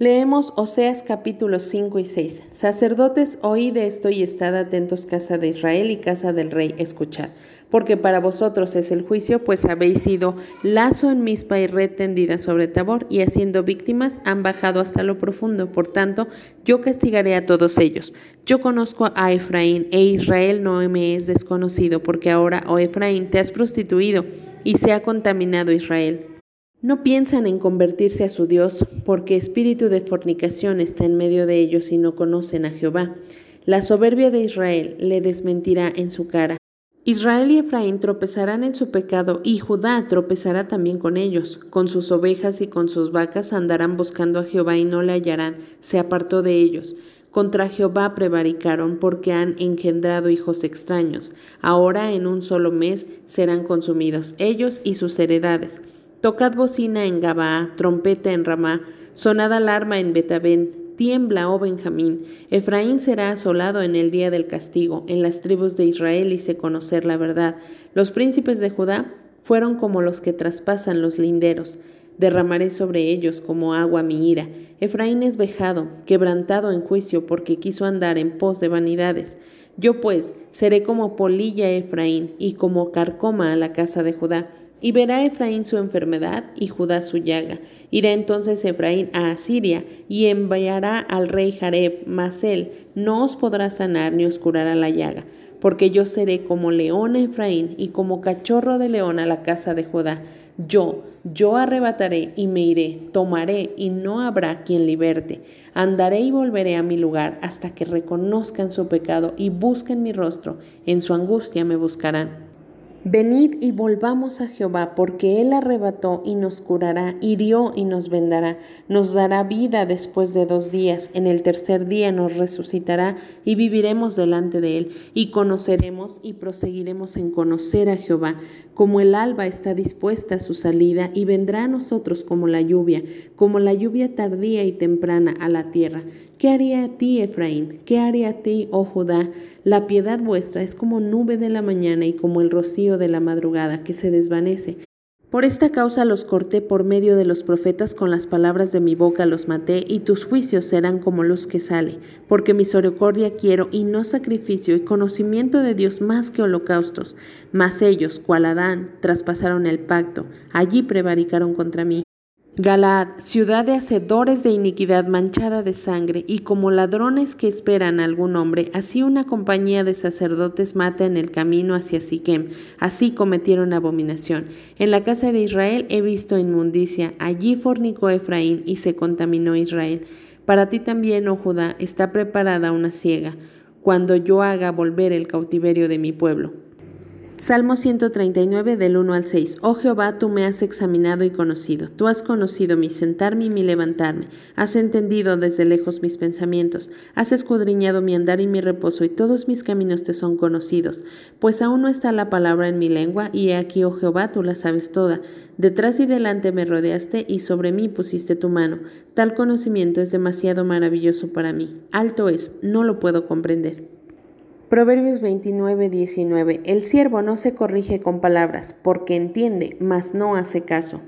Leemos Oseas capítulos 5 y 6. Sacerdotes, oíd esto y estad atentos, casa de Israel y casa del rey, escuchad. Porque para vosotros es el juicio, pues habéis sido lazo en mispa y red tendida sobre Tabor, y haciendo víctimas han bajado hasta lo profundo. Por tanto, yo castigaré a todos ellos. Yo conozco a Efraín, e Israel no me es desconocido, porque ahora, oh Efraín, te has prostituido, y se ha contaminado Israel. No piensan en convertirse a su Dios, porque espíritu de fornicación está en medio de ellos y no conocen a Jehová. La soberbia de Israel le desmentirá en su cara. Israel y Efraín tropezarán en su pecado y Judá tropezará también con ellos. Con sus ovejas y con sus vacas andarán buscando a Jehová y no le hallarán. Se apartó de ellos. Contra Jehová prevaricaron porque han engendrado hijos extraños. Ahora en un solo mes serán consumidos ellos y sus heredades. Tocad bocina en Gabaa, trompeta en Ramá, sonad alarma en Betabén, tiembla, oh Benjamín. Efraín será asolado en el día del castigo, en las tribus de Israel hice conocer la verdad. Los príncipes de Judá fueron como los que traspasan los linderos. Derramaré sobre ellos como agua mi ira. Efraín es vejado, quebrantado en juicio, porque quiso andar en pos de vanidades. Yo pues seré como polilla Efraín y como carcoma a la casa de Judá y verá Efraín su enfermedad y Judá su llaga. Irá entonces Efraín a Asiria y enviará al rey Jareb, mas él no os podrá sanar ni os curará la llaga, porque yo seré como león a Efraín y como cachorro de león a la casa de Judá. Yo, yo arrebataré y me iré, tomaré y no habrá quien liberte. Andaré y volveré a mi lugar hasta que reconozcan su pecado y busquen mi rostro. En su angustia me buscarán. Venid y volvamos a Jehová, porque Él arrebató y nos curará, hirió y nos vendará, nos dará vida después de dos días, en el tercer día nos resucitará y viviremos delante de Él, y conoceremos y proseguiremos en conocer a Jehová, como el alba está dispuesta a su salida, y vendrá a nosotros como la lluvia, como la lluvia tardía y temprana a la tierra. ¿Qué haría a ti, Efraín? ¿Qué haría a ti, oh Judá? La piedad vuestra es como nube de la mañana y como el de la madrugada que se desvanece. Por esta causa los corté por medio de los profetas, con las palabras de mi boca los maté, y tus juicios serán como luz que sale, porque misericordia quiero y no sacrificio, y conocimiento de Dios más que holocaustos. Mas ellos, cual Adán, traspasaron el pacto, allí prevaricaron contra mí. Galaad, ciudad de hacedores de iniquidad manchada de sangre, y como ladrones que esperan a algún hombre, así una compañía de sacerdotes mata en el camino hacia Siquem, así cometieron abominación. En la casa de Israel he visto inmundicia, allí fornicó Efraín y se contaminó Israel. Para ti también, oh Judá, está preparada una ciega, cuando yo haga volver el cautiverio de mi pueblo. Salmo 139 del 1 al 6. Oh Jehová, tú me has examinado y conocido. Tú has conocido mi sentarme y mi levantarme. Has entendido desde lejos mis pensamientos. Has escudriñado mi andar y mi reposo, y todos mis caminos te son conocidos. Pues aún no está la palabra en mi lengua, y he aquí, oh Jehová, tú la sabes toda. Detrás y delante me rodeaste, y sobre mí pusiste tu mano. Tal conocimiento es demasiado maravilloso para mí. Alto es, no lo puedo comprender. Proverbios 29, 19. El siervo no se corrige con palabras, porque entiende, mas no hace caso.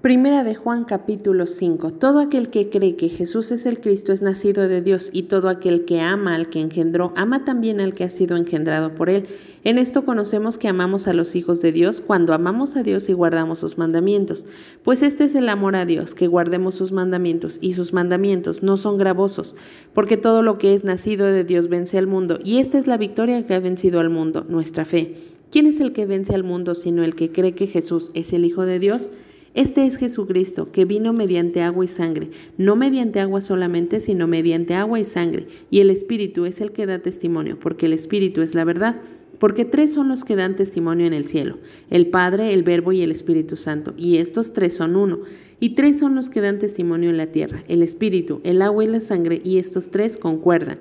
Primera de Juan capítulo 5. Todo aquel que cree que Jesús es el Cristo es nacido de Dios, y todo aquel que ama al que engendró, ama también al que ha sido engendrado por él. En esto conocemos que amamos a los hijos de Dios cuando amamos a Dios y guardamos sus mandamientos. Pues este es el amor a Dios, que guardemos sus mandamientos, y sus mandamientos no son gravosos, porque todo lo que es nacido de Dios vence al mundo, y esta es la victoria que ha vencido al mundo, nuestra fe. ¿Quién es el que vence al mundo sino el que cree que Jesús es el Hijo de Dios? Este es Jesucristo, que vino mediante agua y sangre, no mediante agua solamente, sino mediante agua y sangre, y el Espíritu es el que da testimonio, porque el Espíritu es la verdad. Porque tres son los que dan testimonio en el cielo, el Padre, el Verbo y el Espíritu Santo, y estos tres son uno. Y tres son los que dan testimonio en la tierra, el Espíritu, el agua y la sangre, y estos tres concuerdan.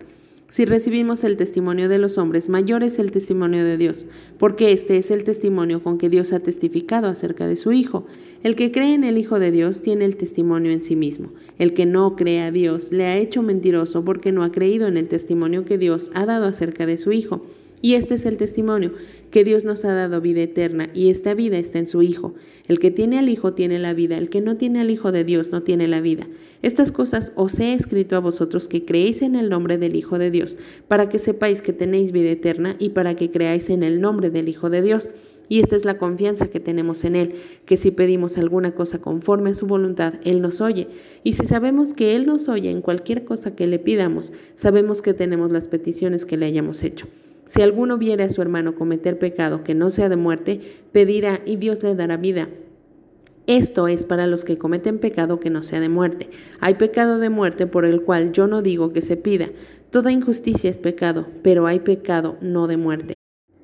Si recibimos el testimonio de los hombres, mayor es el testimonio de Dios, porque este es el testimonio con que Dios ha testificado acerca de su Hijo. El que cree en el Hijo de Dios tiene el testimonio en sí mismo. El que no cree a Dios le ha hecho mentiroso porque no ha creído en el testimonio que Dios ha dado acerca de su Hijo. Y este es el testimonio, que Dios nos ha dado vida eterna y esta vida está en su Hijo. El que tiene al Hijo tiene la vida, el que no tiene al Hijo de Dios no tiene la vida. Estas cosas os he escrito a vosotros que creéis en el nombre del Hijo de Dios, para que sepáis que tenéis vida eterna y para que creáis en el nombre del Hijo de Dios. Y esta es la confianza que tenemos en Él, que si pedimos alguna cosa conforme a su voluntad, Él nos oye. Y si sabemos que Él nos oye en cualquier cosa que le pidamos, sabemos que tenemos las peticiones que le hayamos hecho. Si alguno viere a su hermano cometer pecado que no sea de muerte, pedirá y Dios le dará vida. Esto es para los que cometen pecado que no sea de muerte. Hay pecado de muerte por el cual yo no digo que se pida. Toda injusticia es pecado, pero hay pecado no de muerte.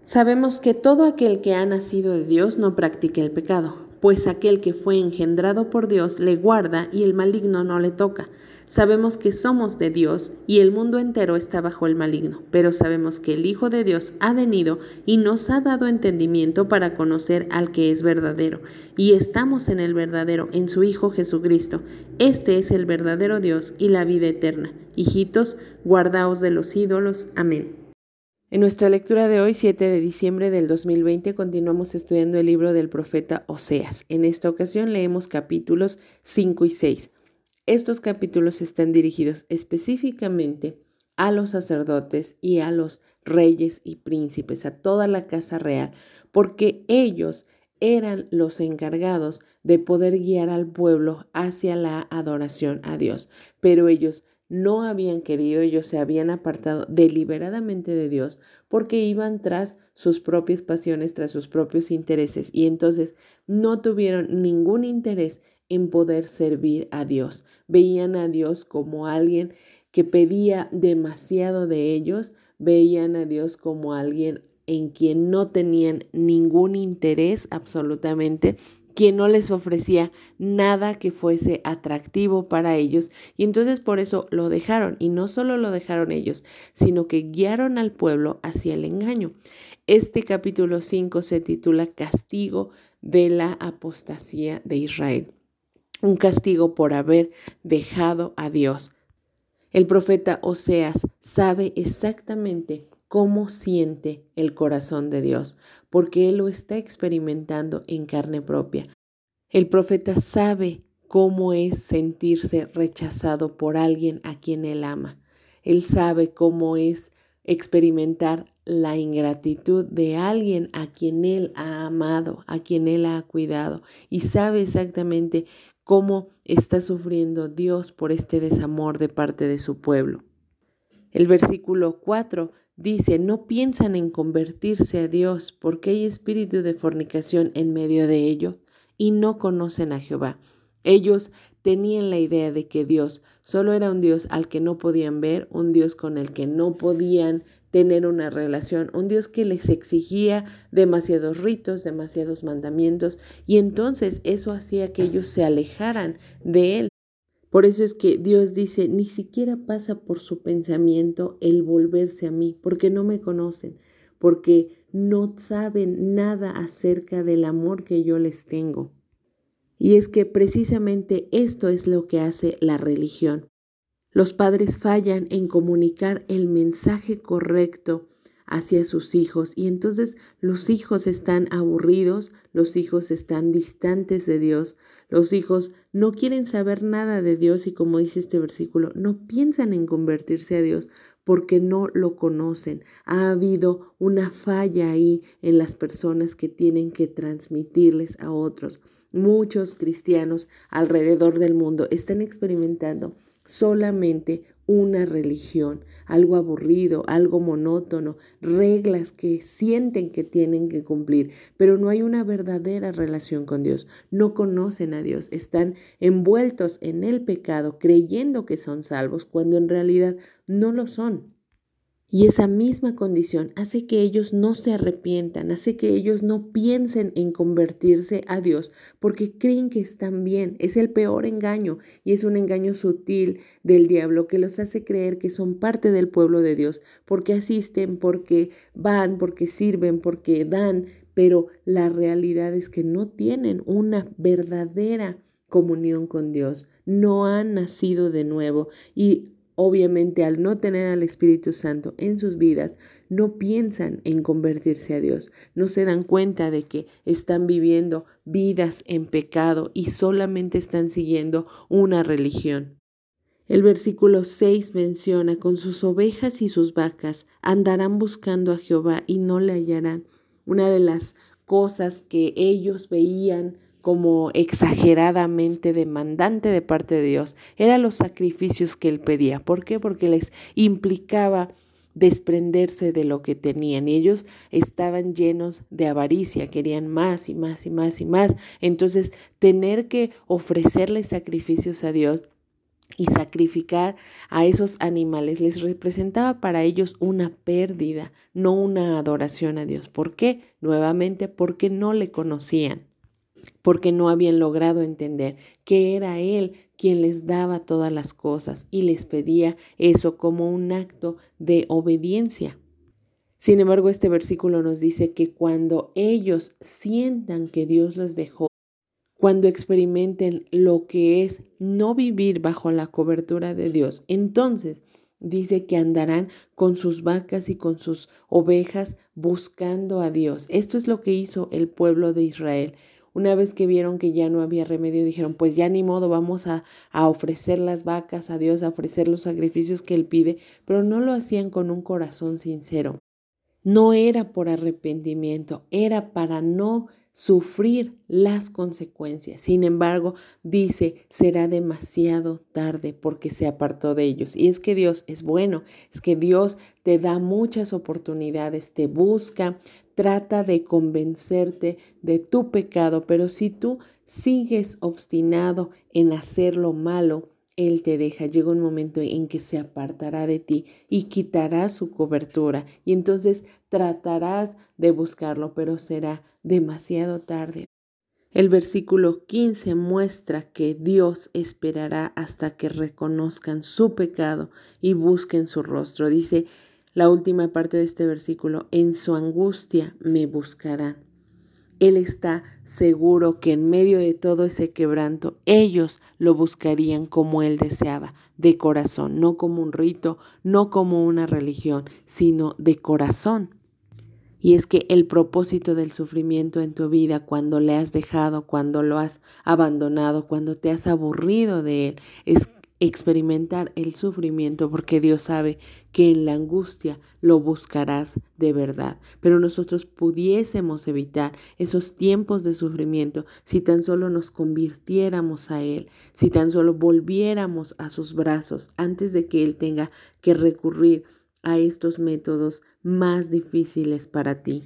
Sabemos que todo aquel que ha nacido de Dios no practica el pecado, pues aquel que fue engendrado por Dios le guarda y el maligno no le toca. Sabemos que somos de Dios y el mundo entero está bajo el maligno, pero sabemos que el Hijo de Dios ha venido y nos ha dado entendimiento para conocer al que es verdadero, y estamos en el verdadero, en su Hijo Jesucristo. Este es el verdadero Dios y la vida eterna. Hijitos, guardaos de los ídolos. Amén. En nuestra lectura de hoy, 7 de diciembre del 2020, continuamos estudiando el libro del profeta Oseas. En esta ocasión leemos capítulos 5 y 6. Estos capítulos están dirigidos específicamente a los sacerdotes y a los reyes y príncipes, a toda la casa real, porque ellos eran los encargados de poder guiar al pueblo hacia la adoración a Dios. Pero ellos no habían querido, ellos se habían apartado deliberadamente de Dios porque iban tras sus propias pasiones, tras sus propios intereses y entonces no tuvieron ningún interés en poder servir a Dios. Veían a Dios como alguien que pedía demasiado de ellos, veían a Dios como alguien en quien no tenían ningún interés absolutamente, quien no les ofrecía nada que fuese atractivo para ellos y entonces por eso lo dejaron y no solo lo dejaron ellos, sino que guiaron al pueblo hacia el engaño. Este capítulo 5 se titula Castigo de la apostasía de Israel un castigo por haber dejado a Dios. El profeta Oseas sabe exactamente cómo siente el corazón de Dios, porque él lo está experimentando en carne propia. El profeta sabe cómo es sentirse rechazado por alguien a quien él ama. Él sabe cómo es experimentar la ingratitud de alguien a quien él ha amado, a quien él ha cuidado y sabe exactamente cómo está sufriendo Dios por este desamor de parte de su pueblo. El versículo 4 dice, no piensan en convertirse a Dios porque hay espíritu de fornicación en medio de ellos y no conocen a Jehová. Ellos tenían la idea de que Dios solo era un Dios al que no podían ver, un Dios con el que no podían tener una relación, un Dios que les exigía demasiados ritos, demasiados mandamientos, y entonces eso hacía que ellos se alejaran de Él. Por eso es que Dios dice, ni siquiera pasa por su pensamiento el volverse a mí, porque no me conocen, porque no saben nada acerca del amor que yo les tengo. Y es que precisamente esto es lo que hace la religión. Los padres fallan en comunicar el mensaje correcto hacia sus hijos y entonces los hijos están aburridos, los hijos están distantes de Dios, los hijos no quieren saber nada de Dios y como dice este versículo, no piensan en convertirse a Dios porque no lo conocen. Ha habido una falla ahí en las personas que tienen que transmitirles a otros. Muchos cristianos alrededor del mundo están experimentando solamente una religión, algo aburrido, algo monótono, reglas que sienten que tienen que cumplir, pero no hay una verdadera relación con Dios. No conocen a Dios, están envueltos en el pecado creyendo que son salvos cuando en realidad no lo son. Y esa misma condición hace que ellos no se arrepientan, hace que ellos no piensen en convertirse a Dios porque creen que están bien. Es el peor engaño y es un engaño sutil del diablo que los hace creer que son parte del pueblo de Dios porque asisten, porque van, porque sirven, porque dan, pero la realidad es que no tienen una verdadera comunión con Dios, no han nacido de nuevo y obviamente al no tener al Espíritu Santo en sus vidas, no piensan en convertirse a Dios, no se dan cuenta de que están viviendo vidas en pecado y solamente están siguiendo una religión. El versículo 6 menciona, con sus ovejas y sus vacas andarán buscando a Jehová y no le hallarán. Una de las cosas que ellos veían como exageradamente demandante de parte de Dios eran los sacrificios que él pedía. ¿Por qué? Porque les implicaba desprenderse de lo que tenían. Y ellos estaban llenos de avaricia, querían más y más y más y más. Entonces, tener que ofrecerles sacrificios a Dios y sacrificar a esos animales les representaba para ellos una pérdida, no una adoración a Dios. ¿Por qué? Nuevamente porque no le conocían, porque no habían logrado entender que era Él quien les daba todas las cosas y les pedía eso como un acto de obediencia. Sin embargo, este versículo nos dice que cuando ellos sientan que Dios los dejó, cuando experimenten lo que es no vivir bajo la cobertura de Dios. Entonces dice que andarán con sus vacas y con sus ovejas buscando a Dios. Esto es lo que hizo el pueblo de Israel. Una vez que vieron que ya no había remedio, dijeron, pues ya ni modo, vamos a, a, ofrecer las vacas a Dios, a ofrecer los sacrificios que Él pide, pero no lo hacían con un corazón sincero. No era por arrepentimiento, era para no sufrir las consecuencias. Sin embargo, dice, será demasiado tarde porque se apartó de ellos. Y es que Dios es bueno, es que Dios te da muchas oportunidades, te busca, trata de convencerte de tu pecado, pero si tú sigues obstinado en hacer lo malo, él te deja, llega un momento en que se apartará de ti y quitará su cobertura y entonces tratarás de buscarlo, pero será demasiado tarde. El versículo 15 muestra que Dios esperará hasta que reconozcan su pecado y busquen su rostro. Dice la última parte de este versículo, en su angustia me buscarán. Él está seguro que en medio de todo ese quebranto, ellos lo buscarían como Él deseaba, de corazón, no como un rito, no como una religión, sino de corazón. Y es que el propósito del sufrimiento en tu vida, cuando le has dejado, cuando lo has abandonado, cuando te has aburrido de él, es experimentar el sufrimiento porque Dios sabe que en la angustia lo buscarás de verdad. Pero nosotros pudiésemos evitar esos tiempos de sufrimiento si tan solo nos convirtiéramos a Él, si tan solo volviéramos a sus brazos antes de que Él tenga que recurrir a estos métodos más difíciles para ti.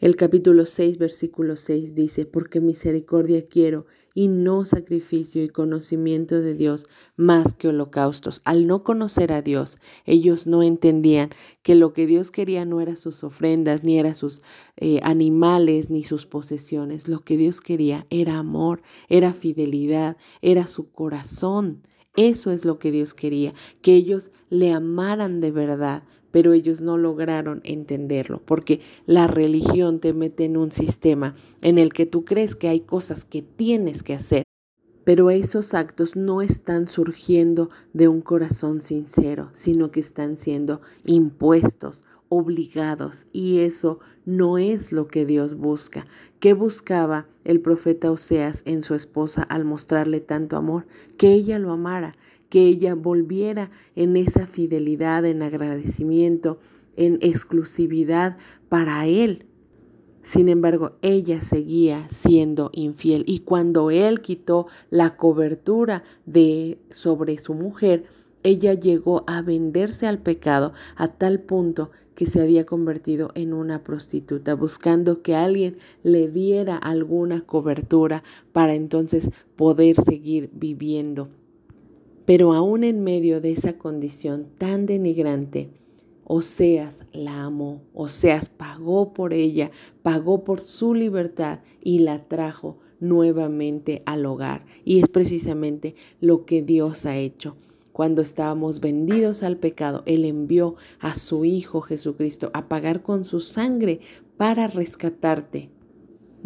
El capítulo 6, versículo 6 dice, porque misericordia quiero y no sacrificio y conocimiento de Dios más que holocaustos. Al no conocer a Dios, ellos no entendían que lo que Dios quería no era sus ofrendas, ni era sus eh, animales, ni sus posesiones. Lo que Dios quería era amor, era fidelidad, era su corazón. Eso es lo que Dios quería, que ellos le amaran de verdad, pero ellos no lograron entenderlo, porque la religión te mete en un sistema en el que tú crees que hay cosas que tienes que hacer, pero esos actos no están surgiendo de un corazón sincero, sino que están siendo impuestos, obligados, y eso no es lo que Dios busca. ¿Qué buscaba el profeta Oseas en su esposa al mostrarle tanto amor? Que ella lo amara, que ella volviera en esa fidelidad, en agradecimiento, en exclusividad para él, sin embargo, ella seguía siendo infiel y cuando él quitó la cobertura de sobre su mujer, ella llegó a venderse al pecado a tal punto que se había convertido en una prostituta, buscando que alguien le diera alguna cobertura para entonces poder seguir viviendo. Pero aún en medio de esa condición tan denigrante, Oseas la amó, Oseas pagó por ella, pagó por su libertad y la trajo nuevamente al hogar. Y es precisamente lo que Dios ha hecho. Cuando estábamos vendidos al pecado, Él envió a su Hijo Jesucristo a pagar con su sangre para rescatarte.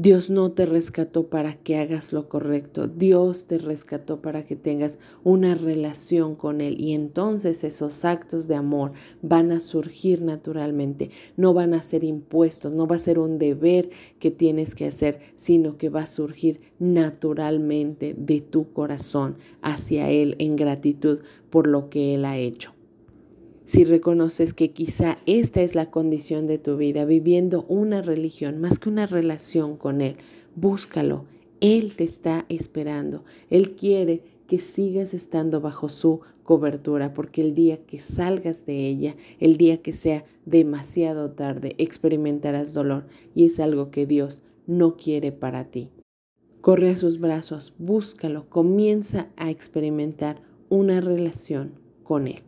Dios no te rescató para que hagas lo correcto, Dios te rescató para que tengas una relación con Él. Y entonces esos actos de amor van a surgir naturalmente, no van a ser impuestos, no va a ser un deber que tienes que hacer, sino que va a surgir naturalmente de tu corazón hacia Él en gratitud por lo que Él ha hecho si reconoces que quizá esta es la condición de tu vida, viviendo una religión más que una relación con Él, búscalo. Él te está esperando. Él quiere que sigas estando bajo su cobertura, porque el día que salgas de ella, el día que sea demasiado tarde, experimentarás dolor y es algo que Dios no quiere para ti. Corre a sus brazos, búscalo, comienza a experimentar una relación con Él.